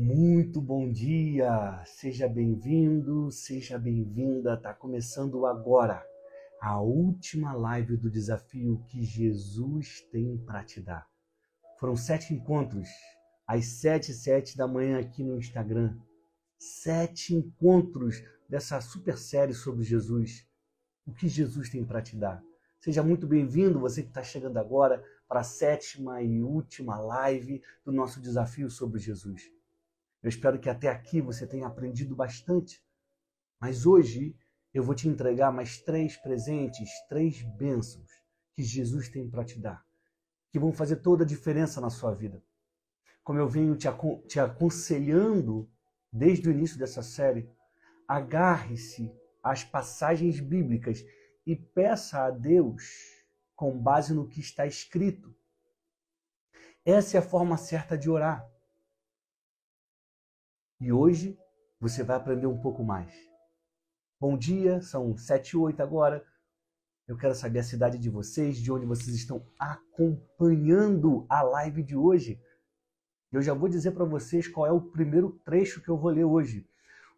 Muito bom dia, seja bem-vindo, seja bem-vinda. Tá começando agora a última live do desafio que Jesus tem para te dar. Foram sete encontros, às sete e sete da manhã aqui no Instagram. Sete encontros dessa super série sobre Jesus. O que Jesus tem para te dar. Seja muito bem-vindo, você que está chegando agora para a sétima e última live do nosso desafio sobre Jesus. Eu espero que até aqui você tenha aprendido bastante. Mas hoje eu vou te entregar mais três presentes, três bênçãos que Jesus tem para te dar, que vão fazer toda a diferença na sua vida. Como eu venho te, te aconselhando desde o início dessa série, agarre-se às passagens bíblicas e peça a Deus com base no que está escrito. Essa é a forma certa de orar. E hoje você vai aprender um pouco mais. Bom dia, são sete e oito agora. Eu quero saber a cidade de vocês, de onde vocês estão acompanhando a live de hoje. Eu já vou dizer para vocês qual é o primeiro trecho que eu vou ler hoje.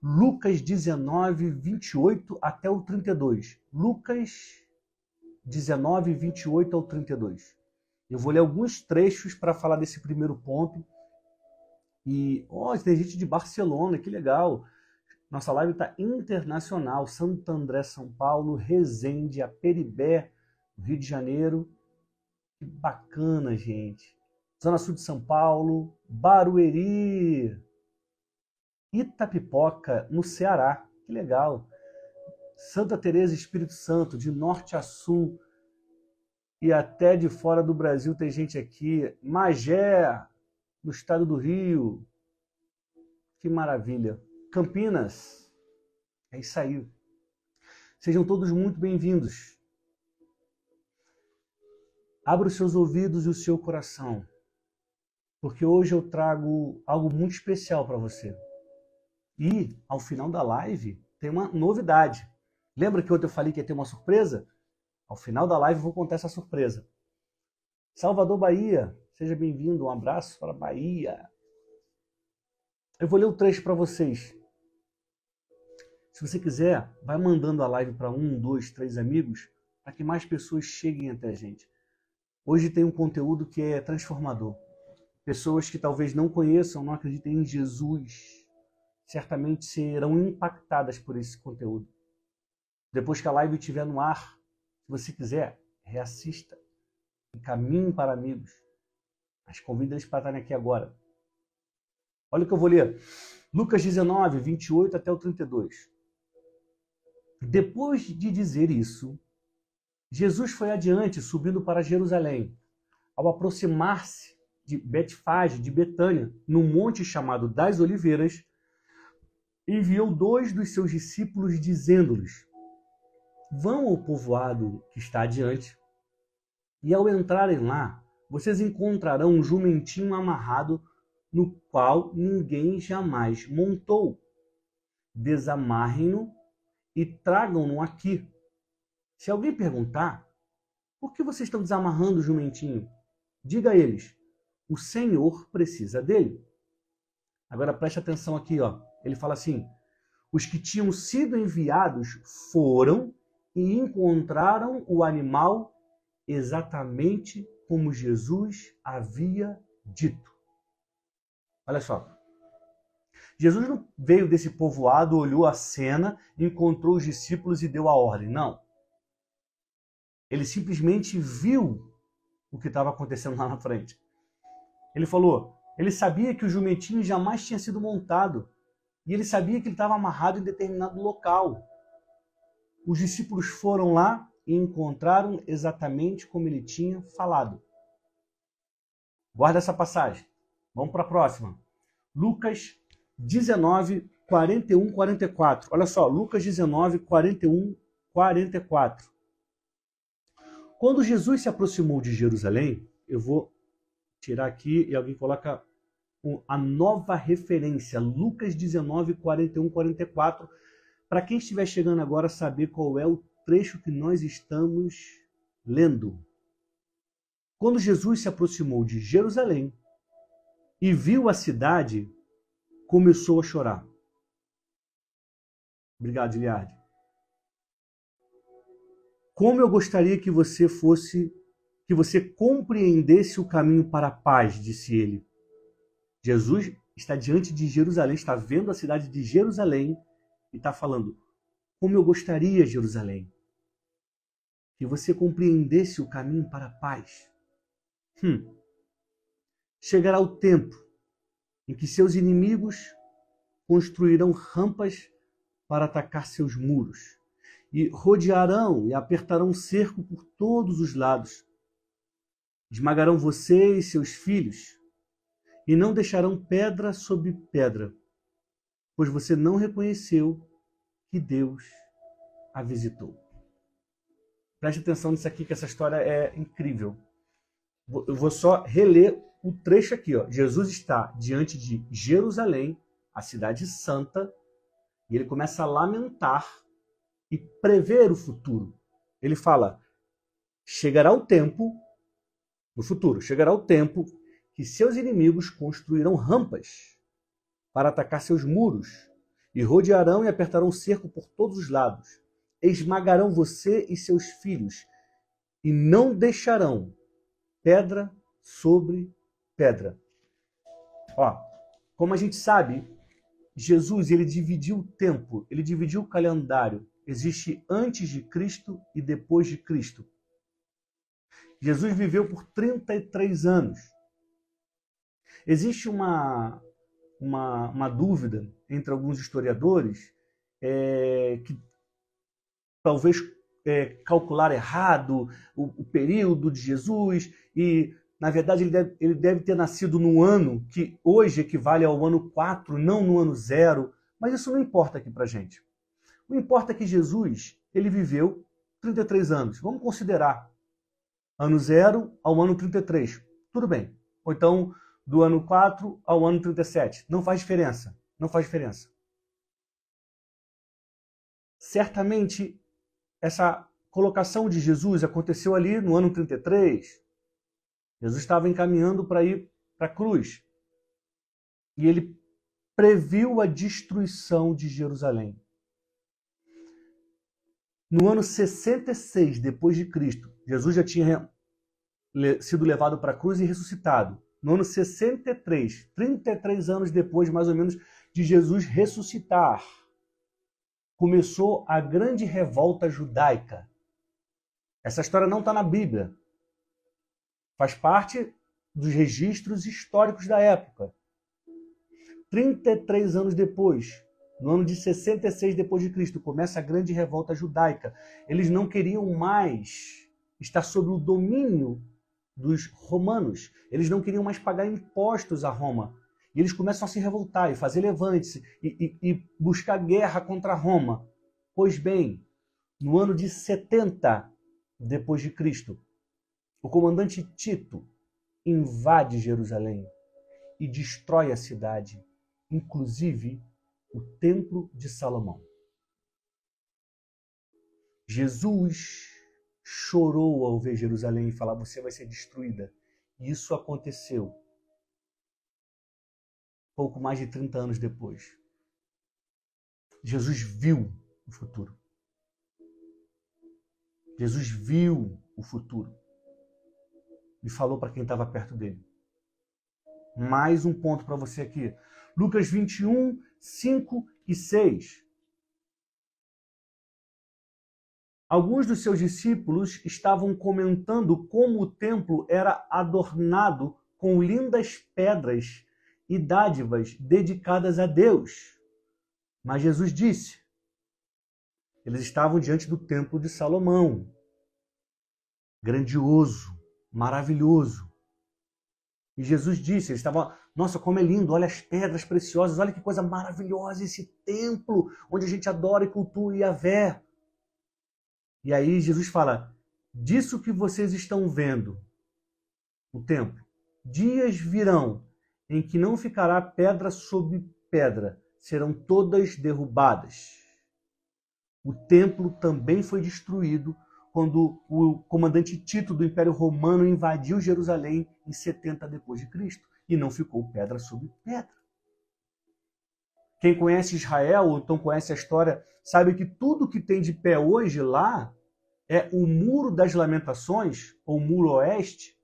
Lucas 19, 28 até o 32. Lucas 19, 28 ao 32. Eu vou ler alguns trechos para falar desse primeiro ponto e, ó, oh, tem gente de Barcelona, que legal. Nossa live está internacional. Santo André, São Paulo, Resende, Aperibé, Rio de Janeiro. Que bacana, gente. Zona Sul de São Paulo, Barueri, Itapipoca, no Ceará. Que legal. Santa Teresa, Espírito Santo, de norte a sul e até de fora do Brasil tem gente aqui. Magé, no estado do Rio. Que maravilha. Campinas. É isso aí. Sejam todos muito bem-vindos. Abra os seus ouvidos e o seu coração, porque hoje eu trago algo muito especial para você. E, ao final da live, tem uma novidade. Lembra que ontem eu falei que ia ter uma surpresa? Ao final da live eu vou contar essa surpresa. Salvador, Bahia, Seja bem-vindo, um abraço para a Bahia. Eu vou ler o trecho para vocês. Se você quiser, vai mandando a live para um, dois, três amigos, para que mais pessoas cheguem até a gente. Hoje tem um conteúdo que é transformador. Pessoas que talvez não conheçam, não acreditem em Jesus, certamente serão impactadas por esse conteúdo. Depois que a live estiver no ar, se você quiser, reassista. Encaminhe para amigos. Mas convido eles para estarem aqui agora. Olha o que eu vou ler. Lucas 19, 28 até o 32. Depois de dizer isso, Jesus foi adiante, subindo para Jerusalém. Ao aproximar-se de Betfage, de Betânia, num monte chamado das Oliveiras, enviou dois dos seus discípulos, dizendo-lhes: Vão ao povoado que está adiante, e ao entrarem lá, vocês encontrarão um jumentinho amarrado no qual ninguém jamais montou. Desamarrem-no e tragam-no aqui. Se alguém perguntar, por que vocês estão desamarrando o jumentinho? Diga a eles, o Senhor precisa dele. Agora preste atenção aqui, ó. Ele fala assim: os que tinham sido enviados foram e encontraram o animal exatamente como Jesus havia dito. Olha só. Jesus não veio desse povoado, olhou a cena, encontrou os discípulos e deu a ordem. Não. Ele simplesmente viu o que estava acontecendo lá na frente. Ele falou, ele sabia que o jumentinho jamais tinha sido montado. E ele sabia que ele estava amarrado em determinado local. Os discípulos foram lá e encontraram exatamente como ele tinha falado. Guarda essa passagem. Vamos para a próxima. Lucas 19, 41, 44. Olha só, Lucas 19, 41, 44. Quando Jesus se aproximou de Jerusalém, eu vou tirar aqui e alguém coloca a nova referência, Lucas 19, 41, 44, para quem estiver chegando agora saber qual é o trecho que nós estamos lendo. Quando Jesus se aproximou de Jerusalém e viu a cidade, começou a chorar. Obrigado, Iliade. Como eu gostaria que você fosse, que você compreendesse o caminho para a paz, disse ele. Jesus está diante de Jerusalém, está vendo a cidade de Jerusalém e está falando: Como eu gostaria, Jerusalém, que você compreendesse o caminho para a paz. Hum. Chegará o tempo em que seus inimigos construirão rampas para atacar seus muros, e rodearão e apertarão cerco por todos os lados. Esmagarão você e seus filhos, e não deixarão pedra sobre pedra, pois você não reconheceu que Deus a visitou. Preste atenção nisso aqui, que essa história é incrível. Eu vou só reler o trecho aqui. Ó. Jesus está diante de Jerusalém, a cidade santa, e ele começa a lamentar e prever o futuro. Ele fala: chegará o tempo, no futuro, chegará o tempo que seus inimigos construirão rampas para atacar seus muros, e rodearão e apertarão cerco por todos os lados. Esmagarão você e seus filhos, e não deixarão pedra sobre pedra. Ó, como a gente sabe, Jesus ele dividiu o tempo, ele dividiu o calendário. Existe antes de Cristo e depois de Cristo. Jesus viveu por 33 anos. Existe uma, uma, uma dúvida entre alguns historiadores é, que talvez é, calcular errado o, o, período de Jesus e na verdade, ele deve, ele deve ter nascido no ano que hoje equivale ao ano 4, não no ano 0. Mas isso não importa aqui para gente. O importa é que Jesus ele viveu 33 anos. Vamos considerar ano 0 ao ano 33. Tudo bem. Ou então, do ano 4 ao ano 37. Não faz diferença. Não faz diferença. Certamente, essa colocação de Jesus aconteceu ali no ano 33, Jesus estava encaminhando para ir para a cruz. E ele previu a destruição de Jerusalém. No ano 66 depois de Cristo, Jesus já tinha sido levado para a cruz e ressuscitado. No ano 63, 33 anos depois, mais ou menos, de Jesus ressuscitar, começou a grande revolta judaica. Essa história não está na Bíblia, Faz parte dos registros históricos da época. 33 anos depois, no ano de 66 depois de Cristo, começa a grande revolta judaica. Eles não queriam mais estar sob o domínio dos romanos. Eles não queriam mais pagar impostos a Roma. E eles começam a se revoltar e fazer levantes e, e, e buscar guerra contra Roma. Pois bem, no ano de 70 depois de Cristo, o comandante Tito invade Jerusalém e destrói a cidade, inclusive o Templo de Salomão. Jesus chorou ao ver Jerusalém e falar: Você vai ser destruída. E isso aconteceu pouco mais de 30 anos depois. Jesus viu o futuro. Jesus viu o futuro e falou para quem estava perto dele. Mais um ponto para você aqui. Lucas 21, 5 e 6. Alguns dos seus discípulos estavam comentando como o templo era adornado com lindas pedras e dádivas dedicadas a Deus. Mas Jesus disse: eles estavam diante do templo de Salomão, grandioso, maravilhoso. E Jesus disse, ele estava, nossa, como é lindo, olha as pedras preciosas, olha que coisa maravilhosa esse templo onde a gente adora e cultua Yahvé. E aí Jesus fala, disso que vocês estão vendo, o templo, dias virão em que não ficará pedra sobre pedra, serão todas derrubadas. O templo também foi destruído quando o comandante Tito do Império Romano invadiu Jerusalém em 70 depois de Cristo e não ficou pedra sobre pedra. Quem conhece Israel, ou então conhece a história, sabe que tudo que tem de pé hoje lá é o Muro das Lamentações, ou Muro Oeste,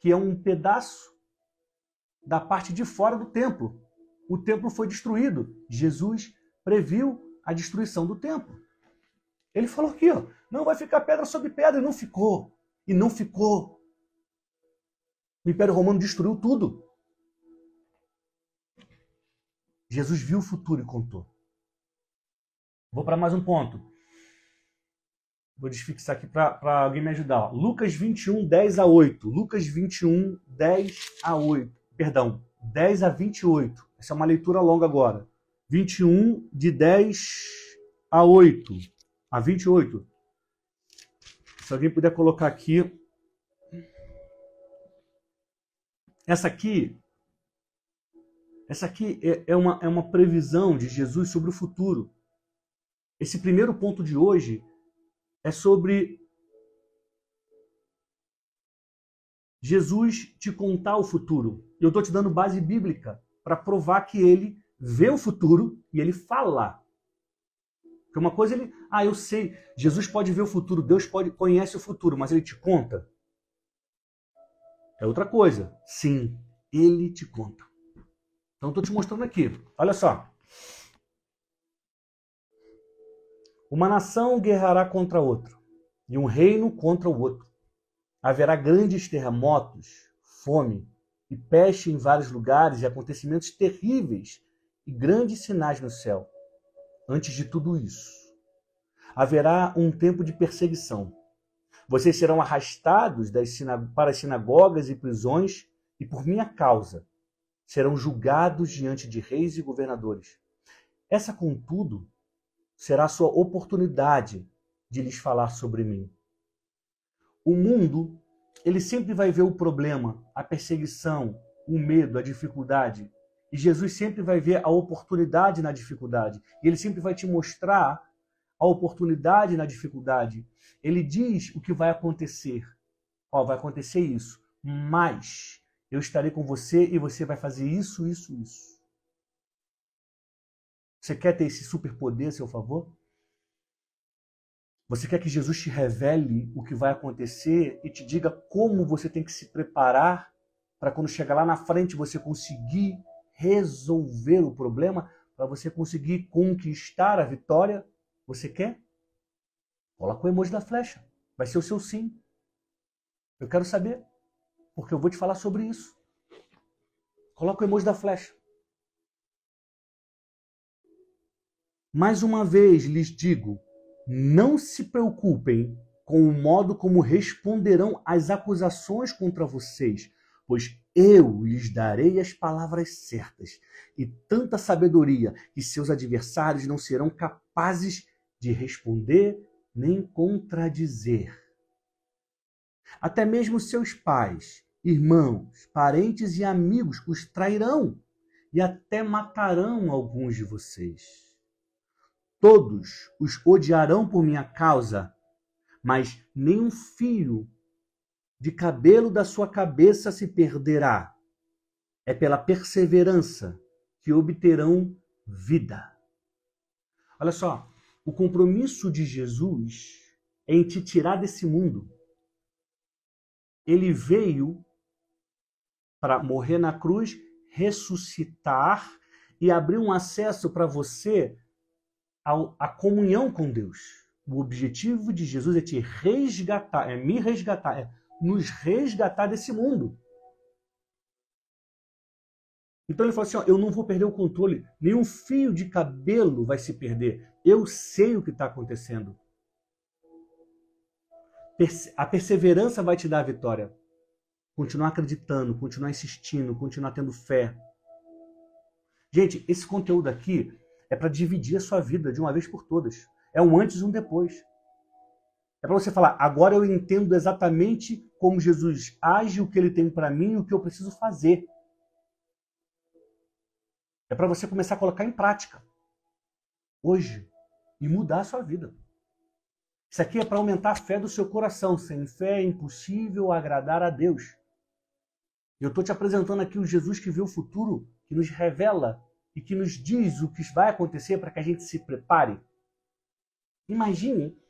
que é um pedaço da parte de fora do templo. O templo foi destruído. Jesus previu a destruição do templo. Ele falou aqui, ó, não vai ficar pedra sobre pedra, e não ficou. E não ficou. O Império Romano destruiu tudo. Jesus viu o futuro e contou. Vou para mais um ponto. Vou desfixar aqui para alguém me ajudar. Lucas 21, 10 a 8. Lucas 21, 10 a 8. Perdão, 10 a 28. Essa é uma leitura longa agora. 21, de 10 a 8. A 28. Se alguém puder colocar aqui. Essa aqui. Essa aqui é, é uma, é uma previsão de Jesus sobre o futuro. Esse primeiro ponto de hoje é sobre Jesus te contar o futuro. Eu estou te dando base bíblica para provar que ele vê o futuro e ele fala. Porque uma coisa ele, ah, eu sei, Jesus pode ver o futuro, Deus pode conhece o futuro, mas ele te conta. É outra coisa. Sim, ele te conta. Então estou te mostrando aqui. Olha só. Uma nação guerrará contra outra, e um reino contra o outro. Haverá grandes terremotos, fome e peste em vários lugares e acontecimentos terríveis e grandes sinais no céu. Antes de tudo isso, haverá um tempo de perseguição. Vocês serão arrastados para as sinagogas e prisões, e por minha causa serão julgados diante de reis e governadores. Essa, contudo, será a sua oportunidade de lhes falar sobre mim. O mundo, ele sempre vai ver o problema, a perseguição, o medo, a dificuldade, e Jesus sempre vai ver a oportunidade na dificuldade. E ele sempre vai te mostrar a oportunidade na dificuldade. Ele diz o que vai acontecer. Ó, vai acontecer isso, mas eu estarei com você e você vai fazer isso, isso, isso. Você quer ter esse superpoder a seu favor? Você quer que Jesus te revele o que vai acontecer e te diga como você tem que se preparar para quando chegar lá na frente você conseguir resolver o problema, para você conseguir conquistar a vitória, você quer? Coloca o emoji da flecha. Vai ser o seu sim. Eu quero saber, porque eu vou te falar sobre isso. Coloca o emoji da flecha. Mais uma vez lhes digo: não se preocupem com o modo como responderão às acusações contra vocês, pois eu lhes darei as palavras certas e tanta sabedoria que seus adversários não serão capazes de responder nem contradizer. Até mesmo seus pais, irmãos, parentes e amigos os trairão e até matarão alguns de vocês. Todos os odiarão por minha causa, mas nenhum filho de cabelo da sua cabeça se perderá. É pela perseverança que obterão vida. Olha só, o compromisso de Jesus é em te tirar desse mundo. Ele veio para morrer na cruz, ressuscitar e abrir um acesso para você à comunhão com Deus. O objetivo de Jesus é te resgatar, é me resgatar, é nos resgatar desse mundo. Então ele falou assim: ó, eu não vou perder o controle, nenhum fio de cabelo vai se perder. Eu sei o que está acontecendo. A perseverança vai te dar a vitória. Continuar acreditando, continuar insistindo, continuar tendo fé. Gente, esse conteúdo aqui é para dividir a sua vida de uma vez por todas. É um antes e um depois. É para você falar, agora eu entendo exatamente como Jesus age, o que ele tem para mim o que eu preciso fazer. É para você começar a colocar em prática. Hoje. E mudar a sua vida. Isso aqui é para aumentar a fé do seu coração. Sem fé é impossível agradar a Deus. Eu estou te apresentando aqui o Jesus que vê o futuro, que nos revela e que nos diz o que vai acontecer para que a gente se prepare. Imagine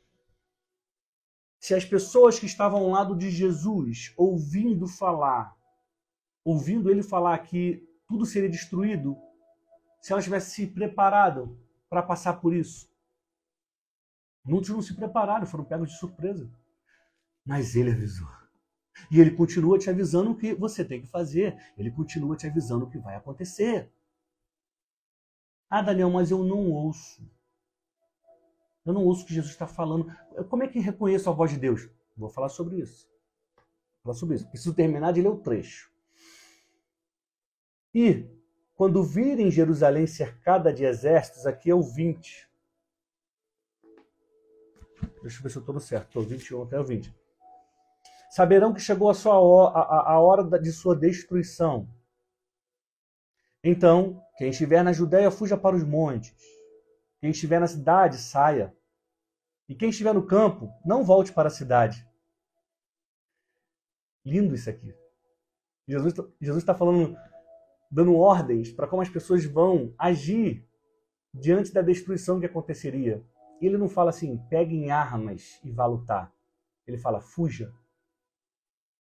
se as pessoas que estavam ao lado de Jesus, ouvindo falar, ouvindo ele falar que tudo seria destruído, se elas tivessem se preparado para passar por isso. Muitos não se prepararam, foram pegos de surpresa. Mas ele avisou. E ele continua te avisando o que você tem que fazer. Ele continua te avisando o que vai acontecer. Ah, Daniel, mas eu não ouço. Eu não ouço o que Jesus está falando. Como é que reconheço a voz de Deus? Vou falar sobre isso. Vou falar sobre isso. Preciso terminar de ler o trecho. E, quando virem Jerusalém cercada de exércitos, aqui é o 20. Deixa eu ver se eu estou no certo. Estou 21 até o 20. Saberão que chegou a, sua a, a hora de sua destruição. Então, quem estiver na Judéia, fuja para os montes. Quem estiver na cidade, saia. E quem estiver no campo, não volte para a cidade. Lindo isso aqui. Jesus está falando, dando ordens para como as pessoas vão agir diante da destruição que aconteceria. Ele não fala assim, peguem armas e vá lutar. Ele fala, fuja.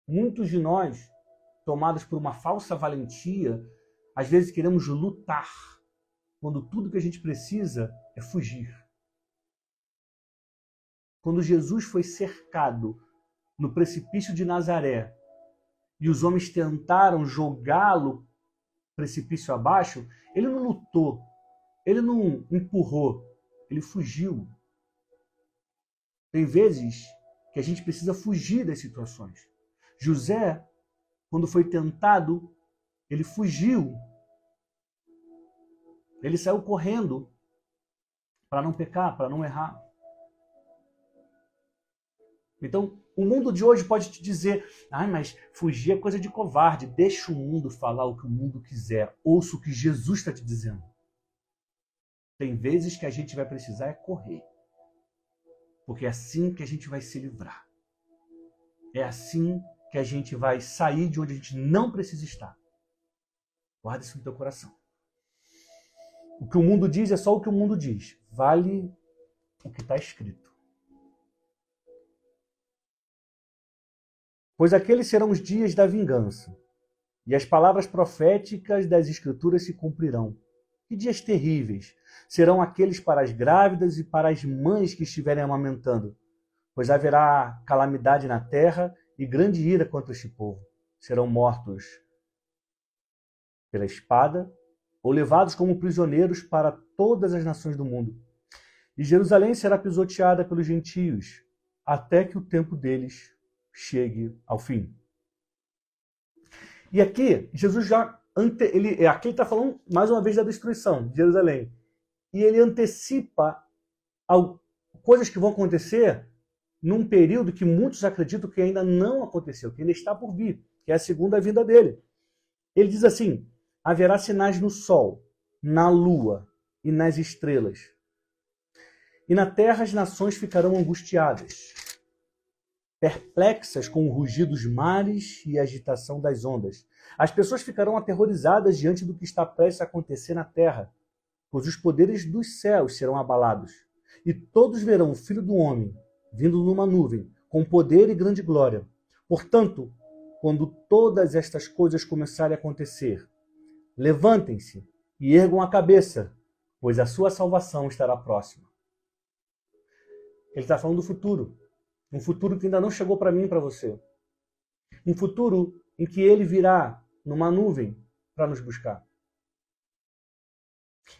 Muitos de nós, tomados por uma falsa valentia, às vezes queremos lutar, quando tudo que a gente precisa é fugir. Quando Jesus foi cercado no precipício de Nazaré e os homens tentaram jogá-lo precipício abaixo, ele não lutou, ele não empurrou, ele fugiu. Tem vezes que a gente precisa fugir das situações. José, quando foi tentado, ele fugiu. Ele saiu correndo para não pecar, para não errar. Então, o mundo de hoje pode te dizer: ai, mas fugir é coisa de covarde. Deixa o mundo falar o que o mundo quiser. Ouça o que Jesus está te dizendo. Tem vezes que a gente vai precisar é correr. Porque é assim que a gente vai se livrar. É assim que a gente vai sair de onde a gente não precisa estar. Guarda isso no teu coração. O que o mundo diz é só o que o mundo diz. Vale o que está escrito. Pois aqueles serão os dias da vingança, e as palavras proféticas das Escrituras se cumprirão. Que dias terríveis serão aqueles para as grávidas e para as mães que estiverem amamentando, pois haverá calamidade na terra e grande ira contra este povo. Serão mortos pela espada ou levados como prisioneiros para todas as nações do mundo. E Jerusalém será pisoteada pelos gentios, até que o tempo deles chegue ao fim. E aqui, Jesus já ante, ele, aqui ele está falando mais uma vez da destruição de Jerusalém. E ele antecipa coisas que vão acontecer num período que muitos acreditam que ainda não aconteceu, que ainda está por vir, que é a segunda vinda dele. Ele diz assim: haverá sinais no sol, na lua e nas estrelas. E na terra as nações ficarão angustiadas, perplexas com o rugido dos mares e a agitação das ondas. As pessoas ficarão aterrorizadas diante do que está prestes a acontecer na terra, pois os poderes dos céus serão abalados. E todos verão o Filho do Homem vindo numa nuvem, com poder e grande glória. Portanto, quando todas estas coisas começarem a acontecer, levantem-se e ergam a cabeça, pois a sua salvação estará próxima. Ele está falando do futuro. Um futuro que ainda não chegou para mim e para você. Um futuro em que ele virá numa nuvem para nos buscar.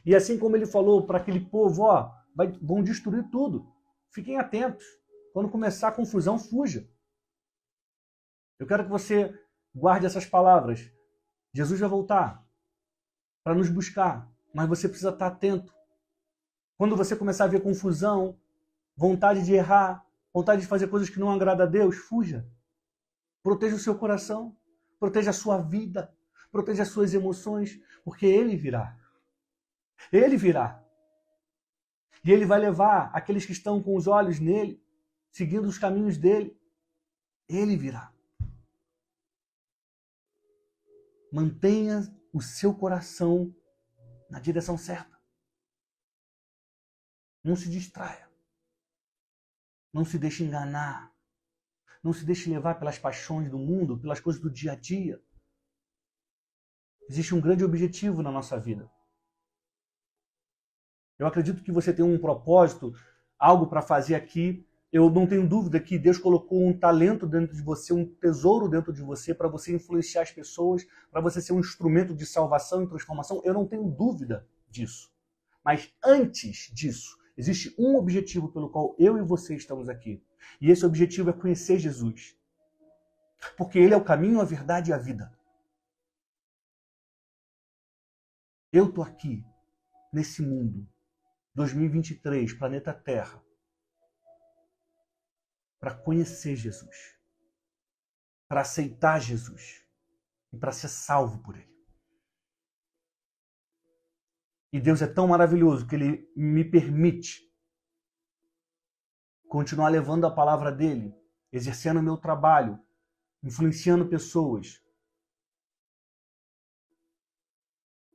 E assim como ele falou para aquele povo, ó, vai, vão destruir tudo. Fiquem atentos. Quando começar a confusão, fuja. Eu quero que você guarde essas palavras. Jesus vai voltar para nos buscar, mas você precisa estar atento. Quando você começar a ver confusão, vontade de errar, vontade de fazer coisas que não agradam a Deus, fuja. Proteja o seu coração, proteja a sua vida, proteja as suas emoções, porque Ele virá. Ele virá. E Ele vai levar aqueles que estão com os olhos nele, seguindo os caminhos dele. Ele virá. Mantenha o seu coração na direção certa. Não se distraia. Não se deixe enganar. Não se deixe levar pelas paixões do mundo, pelas coisas do dia a dia. Existe um grande objetivo na nossa vida. Eu acredito que você tem um propósito, algo para fazer aqui. Eu não tenho dúvida que Deus colocou um talento dentro de você, um tesouro dentro de você para você influenciar as pessoas, para você ser um instrumento de salvação e transformação. Eu não tenho dúvida disso. Mas antes disso, existe um objetivo pelo qual eu e você estamos aqui. E esse objetivo é conhecer Jesus. Porque Ele é o caminho, a verdade e a vida. Eu estou aqui, nesse mundo, 2023, planeta Terra, para conhecer Jesus, para aceitar Jesus e para ser salvo por Ele. E Deus é tão maravilhoso que Ele me permite continuar levando a palavra dele, exercendo o meu trabalho, influenciando pessoas,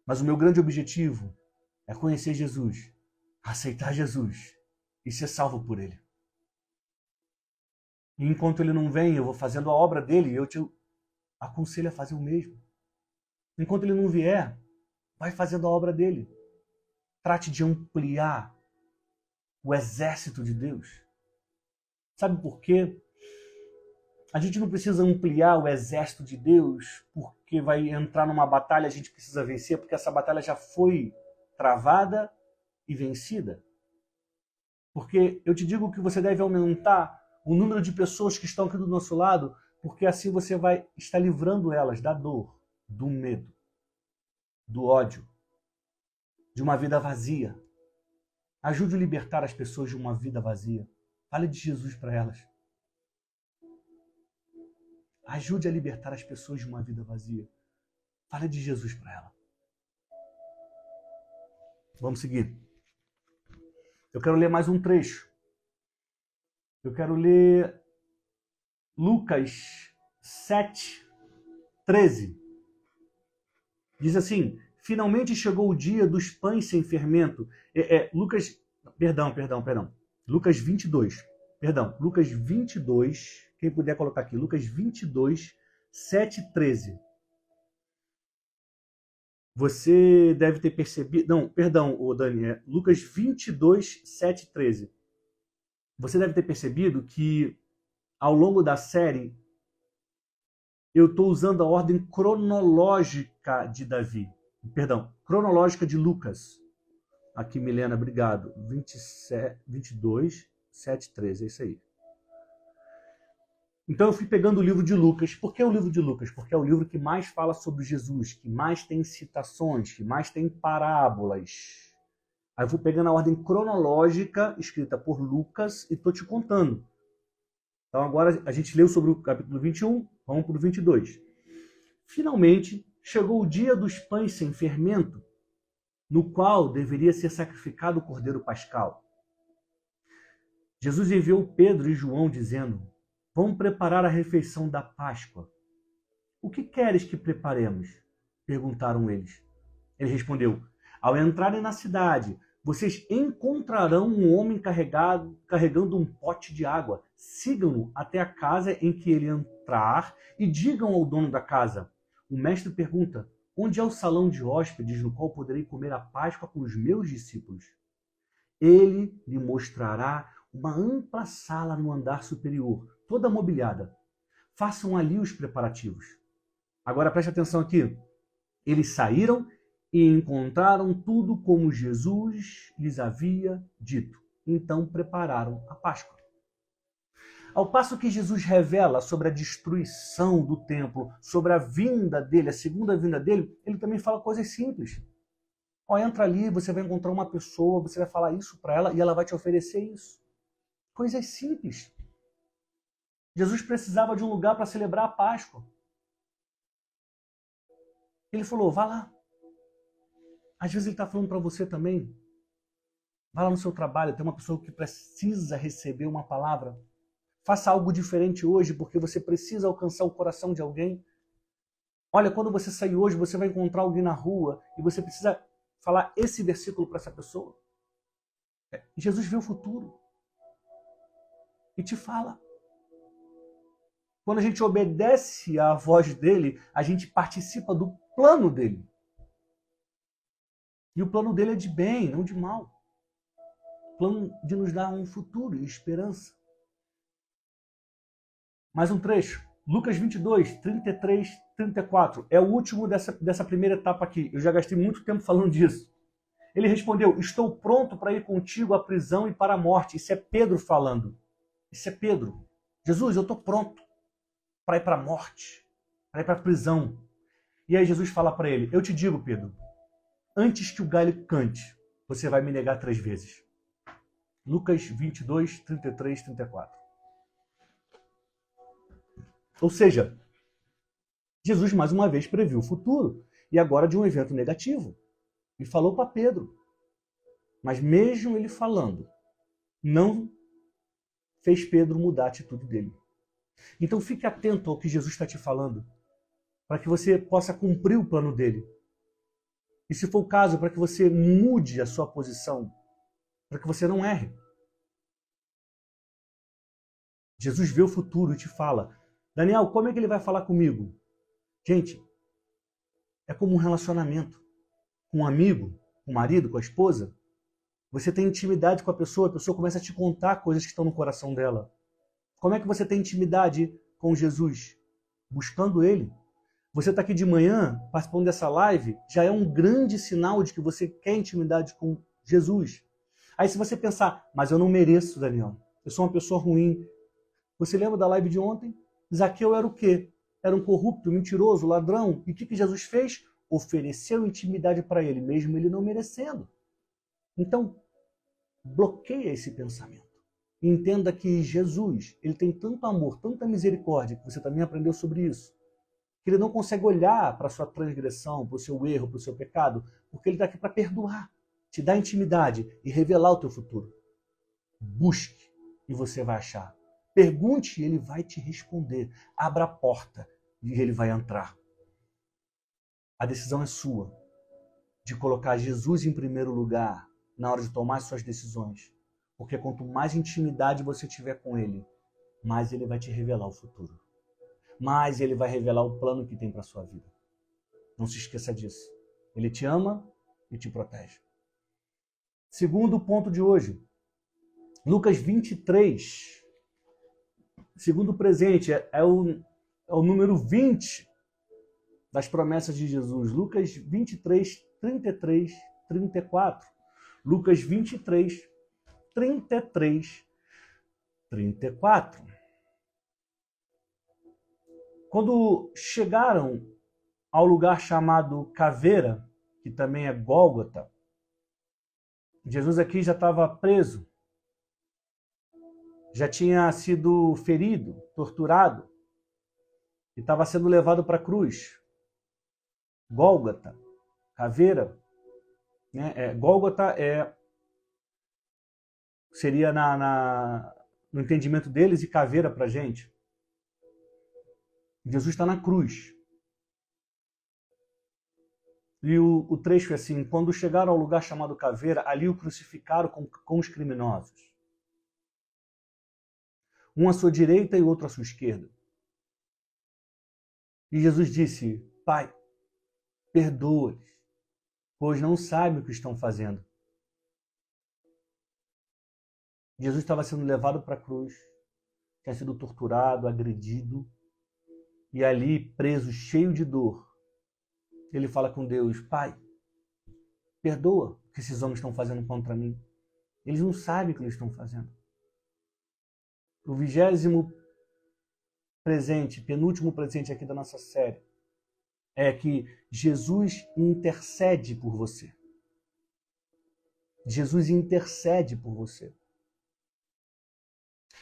Mas o meu grande objetivo é conhecer Jesus, aceitar Jesus e ser salvo por Ele. E enquanto Ele não vem, eu vou fazendo a obra dele e eu te aconselho a fazer o mesmo. Enquanto Ele não vier, vai fazendo a obra dele. Trate de ampliar o exército de Deus. Sabe por quê? A gente não precisa ampliar o exército de Deus porque vai entrar numa batalha, a gente precisa vencer, porque essa batalha já foi travada e vencida. Porque eu te digo que você deve aumentar o número de pessoas que estão aqui do nosso lado, porque assim você vai estar livrando elas da dor, do medo, do ódio, de uma vida vazia. Ajude a libertar as pessoas de uma vida vazia. Fale de Jesus para elas. Ajude a libertar as pessoas de uma vida vazia. Fale de Jesus para ela. Vamos seguir. Eu quero ler mais um trecho. Eu quero ler Lucas 7, 13. Diz assim: Finalmente chegou o dia dos pães sem fermento. É, é, Lucas, perdão, perdão, perdão. Lucas 22. Perdão, Lucas 22, quem puder colocar aqui, Lucas 22, 7 e 13. Você deve ter percebido. Não, perdão, o Dani, é Lucas 22, 7 e 13. Você deve ter percebido que ao longo da série eu estou usando a ordem cronológica de Davi. Perdão, cronológica de Lucas. Aqui, Milena, obrigado. 27, 22, 7, 13, é isso aí. Então eu fui pegando o livro de Lucas. Por que o livro de Lucas? Porque é o livro que mais fala sobre Jesus, que mais tem citações, que mais tem parábolas. Aí eu fui pegando a ordem cronológica escrita por Lucas e estou te contando. Então agora a gente leu sobre o capítulo 21, vamos para o 22. Finalmente chegou o dia dos pães sem fermento, no qual deveria ser sacrificado o cordeiro pascal. Jesus enviou Pedro e João dizendo: Vamos preparar a refeição da Páscoa. O que queres que preparemos? perguntaram eles. Ele respondeu: Ao entrarem na cidade, vocês encontrarão um homem carregado, carregando um pote de água. Sigam-no até a casa em que ele entrar e digam ao dono da casa: O mestre pergunta: Onde é o salão de hóspedes no qual poderei comer a Páscoa com os meus discípulos? Ele lhe mostrará uma ampla sala no andar superior toda mobiliada. Façam ali os preparativos. Agora preste atenção aqui. Eles saíram e encontraram tudo como Jesus lhes havia dito. Então prepararam a Páscoa. Ao passo que Jesus revela sobre a destruição do templo, sobre a vinda dele, a segunda vinda dele, ele também fala coisas simples. Ó, entra ali, você vai encontrar uma pessoa, você vai falar isso para ela e ela vai te oferecer isso. Coisas simples. Jesus precisava de um lugar para celebrar a Páscoa. Ele falou: vá lá. Às vezes ele está falando para você também. Vá lá no seu trabalho, tem uma pessoa que precisa receber uma palavra. Faça algo diferente hoje, porque você precisa alcançar o coração de alguém. Olha, quando você sair hoje, você vai encontrar alguém na rua e você precisa falar esse versículo para essa pessoa? É, Jesus vê o futuro e te fala. Quando a gente obedece à voz dele, a gente participa do plano dele. E o plano dele é de bem, não de mal. O plano de nos dar um futuro e esperança. Mais um trecho. Lucas 22, 33, 34. É o último dessa, dessa primeira etapa aqui. Eu já gastei muito tempo falando disso. Ele respondeu: Estou pronto para ir contigo à prisão e para a morte. Isso é Pedro falando. Isso é Pedro. Jesus, eu estou pronto para ir para a morte, para ir para a prisão. E aí Jesus fala para ele: Eu te digo, Pedro, antes que o galho cante, você vai me negar três vezes. Lucas 22, 33, 34. Ou seja, Jesus mais uma vez previu o futuro e agora de um evento negativo. E falou para Pedro. Mas mesmo ele falando, não fez Pedro mudar a atitude dele. Então fique atento ao que Jesus está te falando, para que você possa cumprir o plano dele. E se for o caso, para que você mude a sua posição, para que você não erre. Jesus vê o futuro e te fala: Daniel, como é que ele vai falar comigo? Gente, é como um relacionamento com um amigo, com o marido, com a esposa. Você tem intimidade com a pessoa, a pessoa começa a te contar coisas que estão no coração dela. Como é que você tem intimidade com Jesus? Buscando Ele. Você está aqui de manhã participando dessa live, já é um grande sinal de que você quer intimidade com Jesus. Aí se você pensar, mas eu não mereço, Daniel, eu sou uma pessoa ruim. Você lembra da live de ontem? Zaqueu era o quê? Era um corrupto, mentiroso, ladrão. E o que, que Jesus fez? Ofereceu intimidade para ele, mesmo ele não merecendo. Então, bloqueia esse pensamento. Entenda que Jesus, ele tem tanto amor, tanta misericórdia, que você também aprendeu sobre isso, que ele não consegue olhar para a sua transgressão, para o seu erro, para o seu pecado, porque ele está aqui para perdoar, te dar intimidade e revelar o teu futuro. Busque e você vai achar. Pergunte e ele vai te responder. Abra a porta e ele vai entrar. A decisão é sua de colocar Jesus em primeiro lugar na hora de tomar suas decisões. Porque quanto mais intimidade você tiver com Ele, mais Ele vai te revelar o futuro. Mais Ele vai revelar o plano que tem para sua vida. Não se esqueça disso. Ele te ama e te protege. Segundo ponto de hoje, Lucas 23. Segundo presente, é, é, o, é o número 20 das promessas de Jesus. Lucas 23, 33, 34. Lucas 23, 33, 34. Quando chegaram ao lugar chamado Caveira, que também é Gólgota, Jesus aqui já estava preso, já tinha sido ferido, torturado, e estava sendo levado para a cruz. Gólgota, caveira. Né? É, Gólgota é seria na, na, no entendimento deles e caveira para a gente. Jesus está na cruz. E o, o, trecho é assim: quando chegaram ao lugar chamado Caveira, ali o crucificaram com, com os criminosos. Um à sua direita e outro à sua esquerda. E Jesus disse: Pai, perdoa-lhes, pois não sabem o que estão fazendo. Jesus estava sendo levado para a cruz, tinha sido torturado, agredido, e ali, preso, cheio de dor, ele fala com Deus: Pai, perdoa o que esses homens estão fazendo contra mim. Eles não sabem o que eles estão fazendo. O vigésimo presente, penúltimo presente aqui da nossa série, é que Jesus intercede por você. Jesus intercede por você.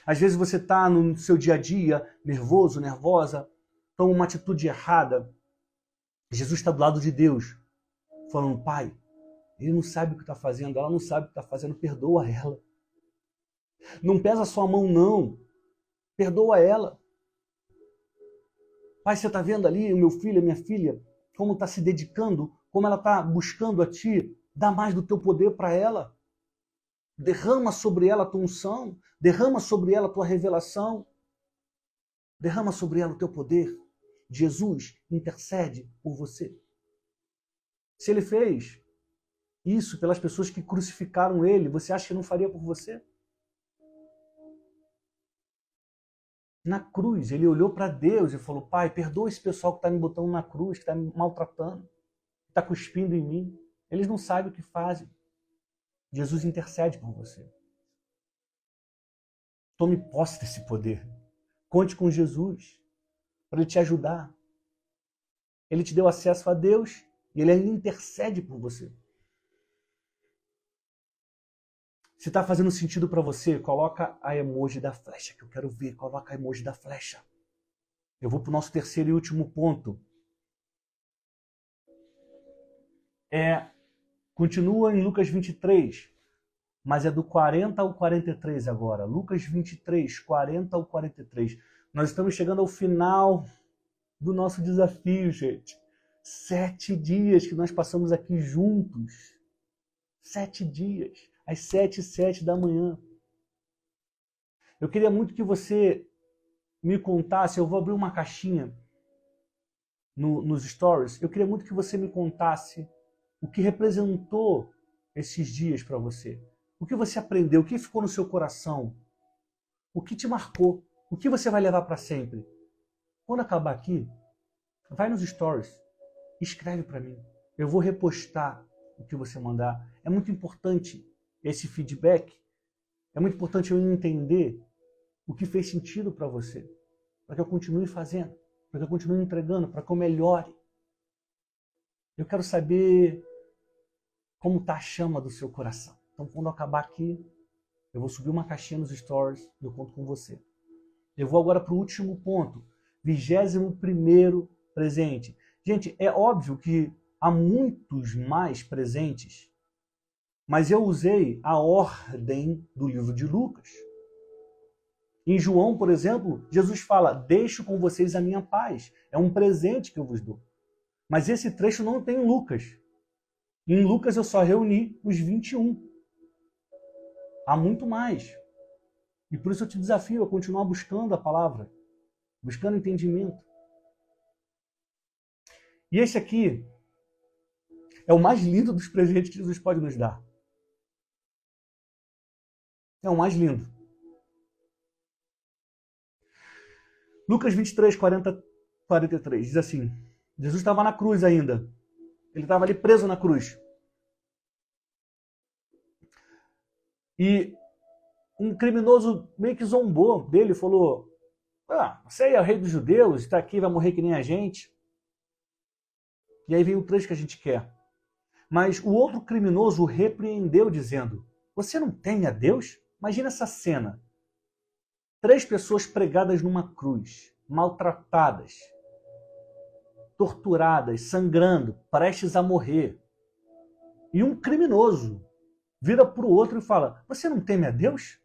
Às vezes você está no seu dia a dia nervoso, nervosa, toma uma atitude errada. Jesus está do lado de Deus, falando: Pai, ele não sabe o que está fazendo, ela não sabe o que está fazendo, perdoa ela. Não pesa sua mão, não. Perdoa ela. Pai, você está vendo ali o meu filho, a minha filha, como está se dedicando, como ela está buscando a Ti. Dá mais do teu poder para ela. Derrama sobre ela a tua unção. Derrama sobre ela a tua revelação. Derrama sobre ela o teu poder. Jesus intercede por você. Se ele fez isso pelas pessoas que crucificaram ele, você acha que não faria por você? Na cruz, ele olhou para Deus e falou: Pai, perdoa esse pessoal que está me botando na cruz, que está me maltratando, que está cuspindo em mim. Eles não sabem o que fazem. Jesus intercede por você. Tome posse desse poder. Conte com Jesus para ele te ajudar. Ele te deu acesso a Deus e ele intercede por você. Se está fazendo sentido para você, coloca a emoji da flecha, que eu quero ver. Coloca a emoji da flecha. Eu vou para o nosso terceiro e último ponto. É, continua em Lucas 23, mas é do 40 ao 43 agora. Lucas 23, 40 ao 43. Nós estamos chegando ao final do nosso desafio, gente. Sete dias que nós passamos aqui juntos. Sete dias às sete e sete da manhã. Eu queria muito que você me contasse, eu vou abrir uma caixinha no, nos stories, eu queria muito que você me contasse o que representou esses dias para você. O que você aprendeu, o que ficou no seu coração, o que te marcou, o que você vai levar para sempre. Quando acabar aqui, vai nos stories, escreve para mim. Eu vou repostar o que você mandar. É muito importante esse feedback, é muito importante eu entender o que fez sentido para você, para que eu continue fazendo, para que eu continue entregando, para que eu melhore. Eu quero saber como está a chama do seu coração. Então, quando acabar aqui, eu vou subir uma caixinha nos stories e eu conto com você. Eu vou agora para o último ponto, vigésimo primeiro presente. Gente, é óbvio que há muitos mais presentes mas eu usei a ordem do livro de Lucas. Em João, por exemplo, Jesus fala: Deixo com vocês a minha paz. É um presente que eu vos dou. Mas esse trecho não tem em Lucas. Em Lucas eu só reuni os 21. Há muito mais. E por isso eu te desafio a continuar buscando a palavra, buscando entendimento. E esse aqui é o mais lindo dos presentes que Jesus pode nos dar. É o mais lindo. Lucas 23, 40, 43 diz assim: Jesus estava na cruz ainda. Ele estava ali preso na cruz. E um criminoso meio que zombou dele, falou: ah, Você é o rei dos judeus, está aqui, vai morrer que nem a gente. E aí vem o trecho que a gente quer. Mas o outro criminoso o repreendeu, dizendo: Você não teme a Deus? Imagina essa cena. Três pessoas pregadas numa cruz, maltratadas, torturadas, sangrando, prestes a morrer. E um criminoso vira para o outro e fala: Você não teme a Deus?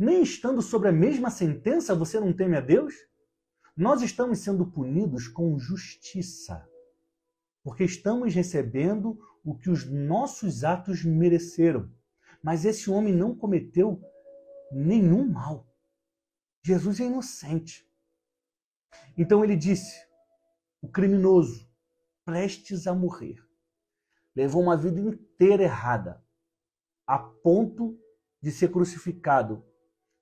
Nem estando sobre a mesma sentença, você não teme a Deus? Nós estamos sendo punidos com justiça, porque estamos recebendo o que os nossos atos mereceram. Mas esse homem não cometeu nenhum mal. Jesus é inocente. Então ele disse: o criminoso, prestes a morrer, levou uma vida inteira errada, a ponto de ser crucificado.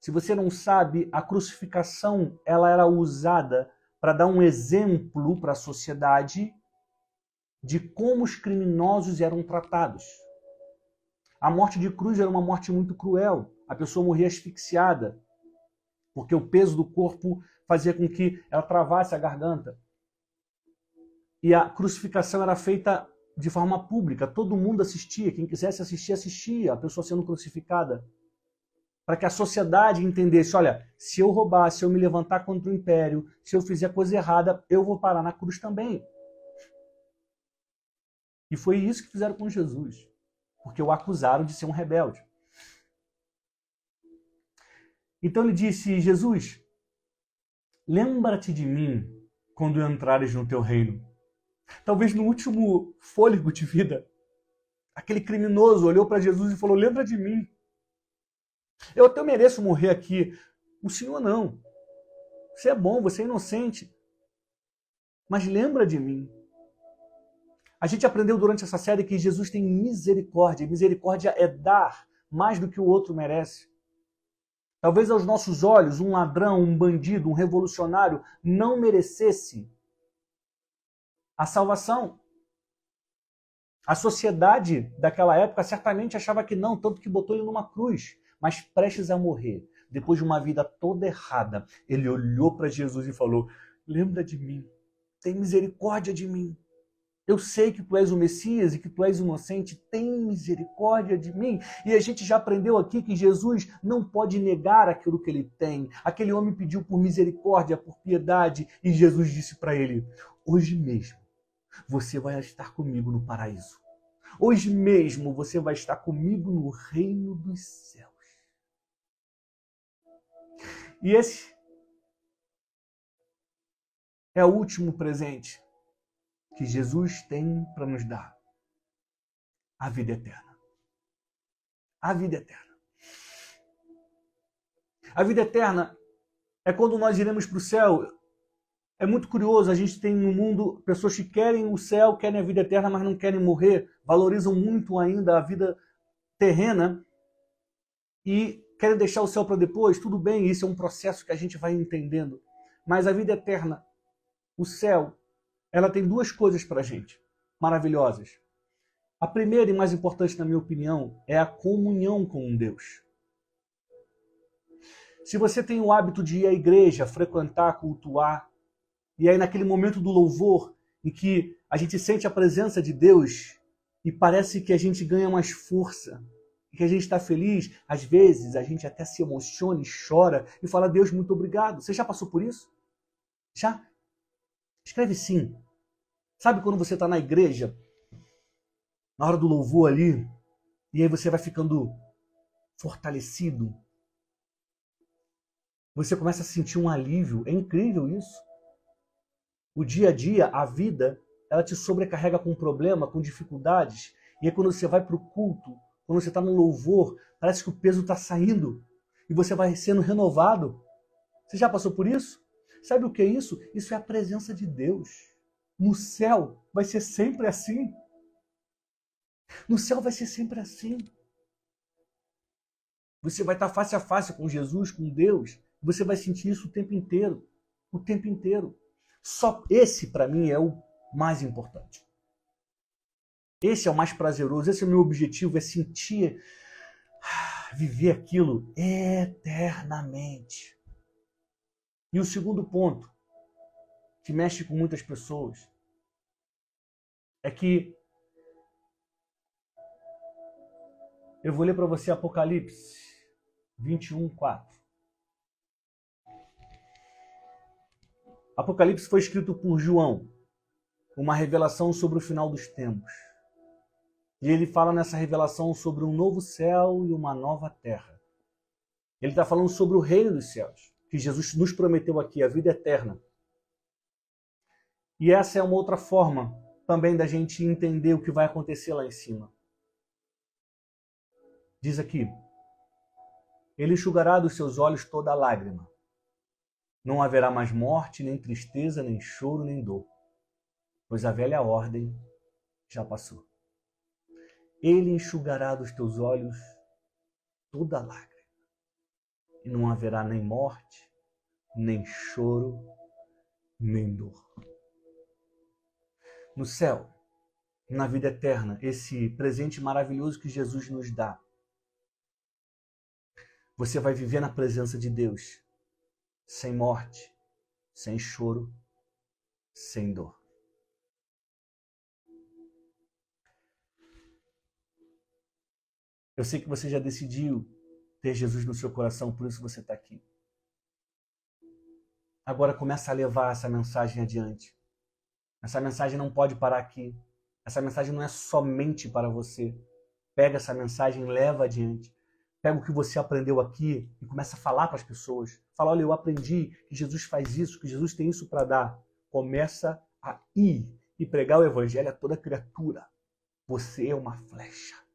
Se você não sabe, a crucificação ela era usada para dar um exemplo para a sociedade de como os criminosos eram tratados. A morte de cruz era uma morte muito cruel. A pessoa morria asfixiada, porque o peso do corpo fazia com que ela travasse a garganta. E a crucificação era feita de forma pública, todo mundo assistia, quem quisesse assistir, assistia a pessoa sendo crucificada. Para que a sociedade entendesse: olha, se eu roubar, se eu me levantar contra o império, se eu fizer coisa errada, eu vou parar na cruz também. E foi isso que fizeram com Jesus porque o acusaram de ser um rebelde. Então ele disse: Jesus, lembra-te de mim quando entrares no teu reino. Talvez no último fôlego de vida, aquele criminoso olhou para Jesus e falou: Lembra de mim. Eu até mereço morrer aqui. O Senhor não. Você é bom, você é inocente. Mas lembra de mim. A gente aprendeu durante essa série que Jesus tem misericórdia. Misericórdia é dar mais do que o outro merece. Talvez aos nossos olhos um ladrão, um bandido, um revolucionário não merecesse a salvação. A sociedade daquela época certamente achava que não, tanto que botou ele numa cruz, mas prestes a morrer, depois de uma vida toda errada, ele olhou para Jesus e falou: Lembra de mim, tem misericórdia de mim. Eu sei que tu és o Messias e que tu és inocente, tem misericórdia de mim. E a gente já aprendeu aqui que Jesus não pode negar aquilo que ele tem. Aquele homem pediu por misericórdia, por piedade, e Jesus disse para ele: Hoje mesmo você vai estar comigo no paraíso. Hoje mesmo você vai estar comigo no reino dos céus. E esse é o último presente que Jesus tem para nos dar: a vida eterna. A vida eterna. A vida eterna é quando nós iremos para o céu. É muito curioso, a gente tem no mundo pessoas que querem o céu, querem a vida eterna, mas não querem morrer, valorizam muito ainda a vida terrena e querem deixar o céu para depois. Tudo bem, isso é um processo que a gente vai entendendo. Mas a vida eterna, o céu, ela tem duas coisas para a gente maravilhosas. A primeira e mais importante, na minha opinião, é a comunhão com Deus. Se você tem o hábito de ir à igreja, frequentar, cultuar, e aí naquele momento do louvor, em que a gente sente a presença de Deus e parece que a gente ganha mais força, que a gente está feliz, às vezes a gente até se emociona e chora e fala: Deus, muito obrigado. Você já passou por isso? Já? Escreve sim. Sabe quando você está na igreja, na hora do louvor ali, e aí você vai ficando fortalecido? Você começa a sentir um alívio. É incrível isso. O dia a dia, a vida, ela te sobrecarrega com problema, com dificuldades. E aí quando você vai para o culto, quando você está no louvor, parece que o peso está saindo e você vai sendo renovado. Você já passou por isso? Sabe o que é isso? Isso é a presença de Deus. No céu vai ser sempre assim. No céu vai ser sempre assim. Você vai estar face a face com Jesus, com Deus. Você vai sentir isso o tempo inteiro. O tempo inteiro. Só esse, para mim, é o mais importante. Esse é o mais prazeroso. Esse é o meu objetivo: é sentir, ah, viver aquilo eternamente. E o segundo ponto, que mexe com muitas pessoas, é que eu vou ler para você Apocalipse 21, 4. Apocalipse foi escrito por João, uma revelação sobre o final dos tempos. E ele fala nessa revelação sobre um novo céu e uma nova terra. Ele está falando sobre o reino dos céus que Jesus nos prometeu aqui, a vida eterna. E essa é uma outra forma também da gente entender o que vai acontecer lá em cima. Diz aqui: Ele enxugará dos seus olhos toda lágrima. Não haverá mais morte, nem tristeza, nem choro, nem dor, pois a velha ordem já passou. Ele enxugará dos teus olhos toda lágrima e não haverá nem morte, nem choro, nem dor. No céu, na vida eterna, esse presente maravilhoso que Jesus nos dá, você vai viver na presença de Deus, sem morte, sem choro, sem dor. Eu sei que você já decidiu ter Jesus no seu coração, por isso você está aqui. Agora começa a levar essa mensagem adiante. Essa mensagem não pode parar aqui. Essa mensagem não é somente para você. Pega essa mensagem, leva adiante. Pega o que você aprendeu aqui e começa a falar para as pessoas. Fala, olha, eu aprendi que Jesus faz isso, que Jesus tem isso para dar. Começa a ir e pregar o evangelho a toda criatura. Você é uma flecha.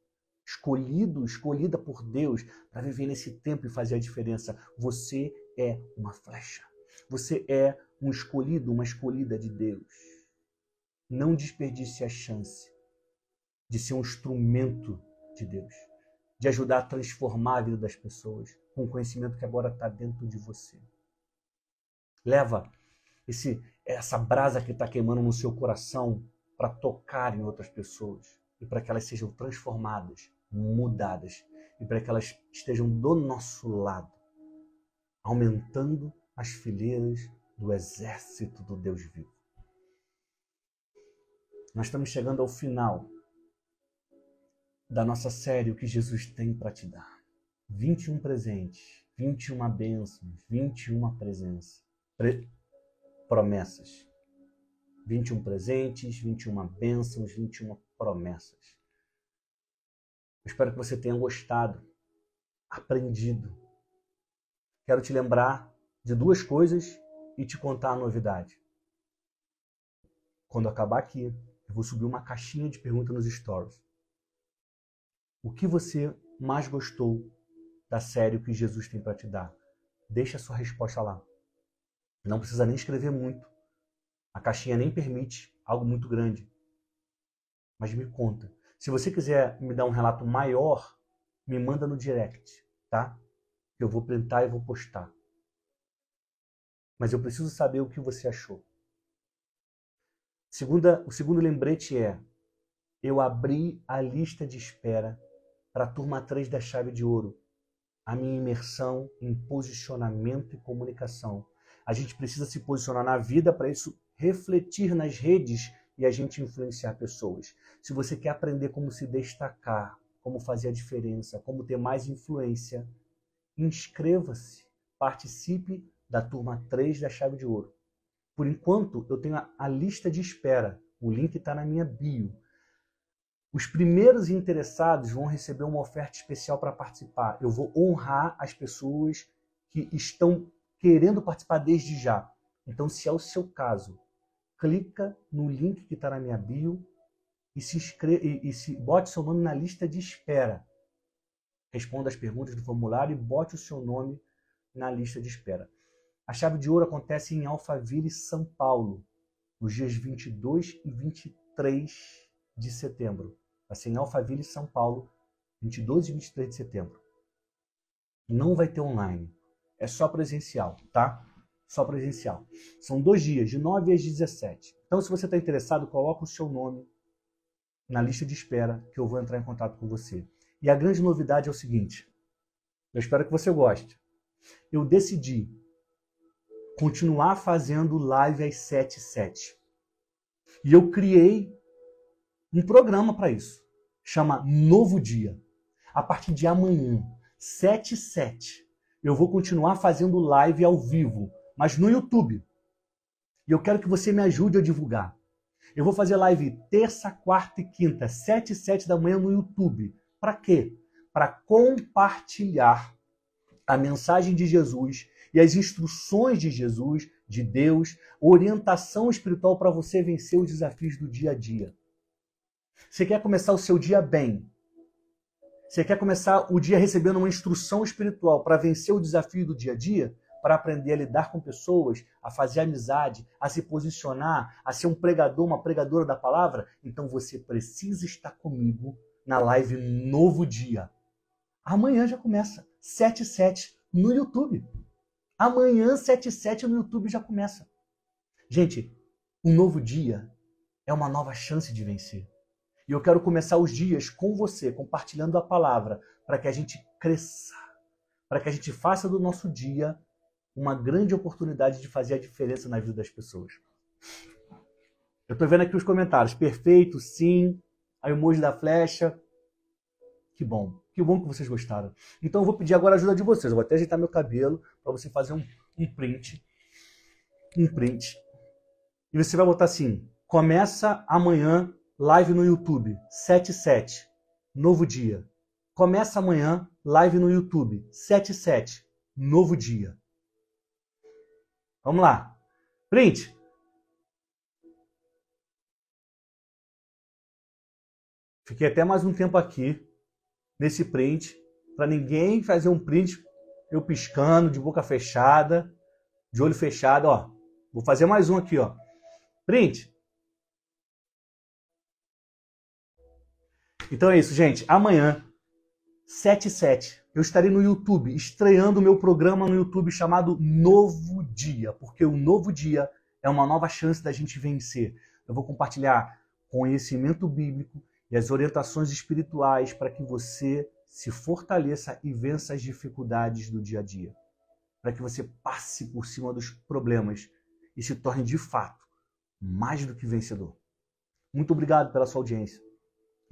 Escolhido, escolhida por Deus para viver nesse tempo e fazer a diferença. Você é uma flecha. Você é um escolhido, uma escolhida de Deus. Não desperdice a chance de ser um instrumento de Deus, de ajudar a transformar a vida das pessoas com o conhecimento que agora está dentro de você. Leva esse, essa brasa que está queimando no seu coração para tocar em outras pessoas e para que elas sejam transformadas, mudadas e para que elas estejam do nosso lado, aumentando as fileiras do exército do Deus vivo. Nós estamos chegando ao final da nossa série O que Jesus tem para te dar. 21 presentes, 21 bênçãos, 21 presença, pre, promessas. 21 presentes, 21 bênçãos, 21 promessas. Eu espero que você tenha gostado, aprendido. Quero te lembrar de duas coisas e te contar a novidade. Quando acabar aqui, eu vou subir uma caixinha de perguntas nos stories. O que você mais gostou da série que Jesus tem para te dar? Deixa a sua resposta lá. Não precisa nem escrever muito. A caixinha nem permite algo muito grande. Mas me conta. Se você quiser me dar um relato maior, me manda no direct, tá? Eu vou printar e vou postar. Mas eu preciso saber o que você achou. Segunda, o segundo lembrete é: eu abri a lista de espera para a turma 3 da chave de ouro. A minha imersão em posicionamento e comunicação. A gente precisa se posicionar na vida para isso refletir nas redes e a gente influenciar pessoas. Se você quer aprender como se destacar, como fazer a diferença, como ter mais influência, inscreva-se, participe da turma 3 da chave de ouro. Por enquanto, eu tenho a, a lista de espera. O link está na minha bio. Os primeiros interessados vão receber uma oferta especial para participar. Eu vou honrar as pessoas que estão querendo participar desde já. Então, se é o seu caso, clica no link que está na minha bio e se inscreva e, e se bote seu nome na lista de espera. Responda as perguntas do formulário e bote o seu nome na lista de espera. A chave de ouro acontece em Alphaville, São Paulo, nos dias 22 e 23 de setembro. Vai ser em Alphaville, São Paulo, 22 e 23 de setembro. Não vai ter online. É só presencial, tá? Só presencial. São dois dias, de 9 às 17. Então, se você está interessado, coloca o seu nome na lista de espera que eu vou entrar em contato com você. E a grande novidade é o seguinte: eu espero que você goste. Eu decidi continuar fazendo live às 7 h 7. E eu criei um programa para isso chama Novo Dia. A partir de amanhã, 7 e 7, eu vou continuar fazendo live ao vivo, mas no YouTube. E eu quero que você me ajude a divulgar. Eu vou fazer live terça, quarta e quinta, 7 e 7 da manhã no YouTube. Para quê? Para compartilhar a mensagem de Jesus e as instruções de Jesus, de Deus, orientação espiritual para você vencer os desafios do dia a dia. Você quer começar o seu dia bem? Você quer começar o dia recebendo uma instrução espiritual para vencer o desafio do dia a dia? Para aprender a lidar com pessoas, a fazer amizade, a se posicionar, a ser um pregador, uma pregadora da palavra? Então você precisa estar comigo na live Novo Dia. Amanhã já começa, 7 e 7 no YouTube. Amanhã, 7 e 7 no YouTube já começa. Gente, um novo dia é uma nova chance de vencer. E eu quero começar os dias com você, compartilhando a palavra, para que a gente cresça, para que a gente faça do nosso dia uma grande oportunidade de fazer a diferença na vida das pessoas. Eu estou vendo aqui os comentários. Perfeito, sim. A emoji da flecha. Que bom. Que bom que vocês gostaram. Então eu vou pedir agora a ajuda de vocês. Eu vou até ajeitar meu cabelo para você fazer um, um print. Um print. E você vai botar assim: começa amanhã live no YouTube, 77, novo dia. Começa amanhã, live no YouTube, 77, novo dia. Vamos lá. Print. Fiquei até mais um tempo aqui nesse print para ninguém fazer um print eu piscando, de boca fechada, de olho fechado, ó. Vou fazer mais um aqui, ó. Print. Então é isso, gente. Amanhã 7 e 7, eu estarei no YouTube, estreando meu programa no YouTube chamado Novo Dia, porque o novo dia é uma nova chance da gente vencer. Eu vou compartilhar conhecimento bíblico e as orientações espirituais para que você se fortaleça e vença as dificuldades do dia a dia. Para que você passe por cima dos problemas e se torne de fato mais do que vencedor. Muito obrigado pela sua audiência.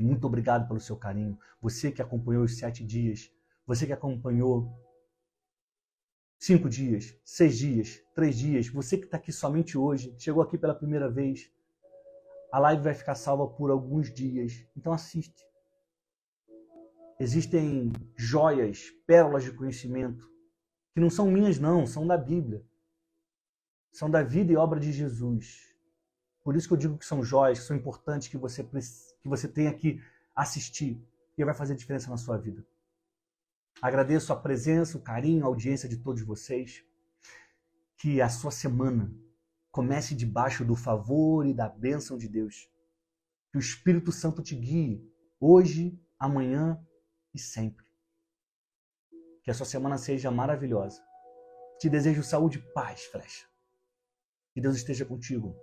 Muito obrigado pelo seu carinho. Você que acompanhou os sete dias, você que acompanhou cinco dias, seis dias, três dias, você que está aqui somente hoje, chegou aqui pela primeira vez. A live vai ficar salva por alguns dias, então assiste. Existem joias, pérolas de conhecimento, que não são minhas, não, são da Bíblia. São da vida e obra de Jesus. Por isso que eu digo que são joias, que são importantes, que você, que você tenha que assistir, e vai fazer diferença na sua vida. Agradeço a presença, o carinho, a audiência de todos vocês. Que a sua semana comece debaixo do favor e da bênção de Deus. Que o Espírito Santo te guie hoje, amanhã e sempre. Que a sua semana seja maravilhosa. Te desejo saúde e paz, flecha. Que Deus esteja contigo.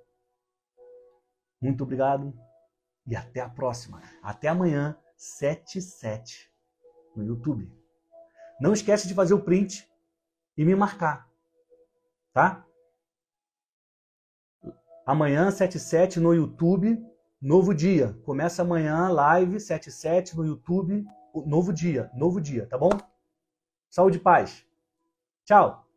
Muito obrigado e até a próxima. Até amanhã, 7 7 no YouTube. Não esquece de fazer o print e me marcar. Tá? Amanhã, 77 no YouTube, novo dia. Começa amanhã, live 77 no YouTube, novo dia, novo dia, tá bom? Saúde e paz. Tchau.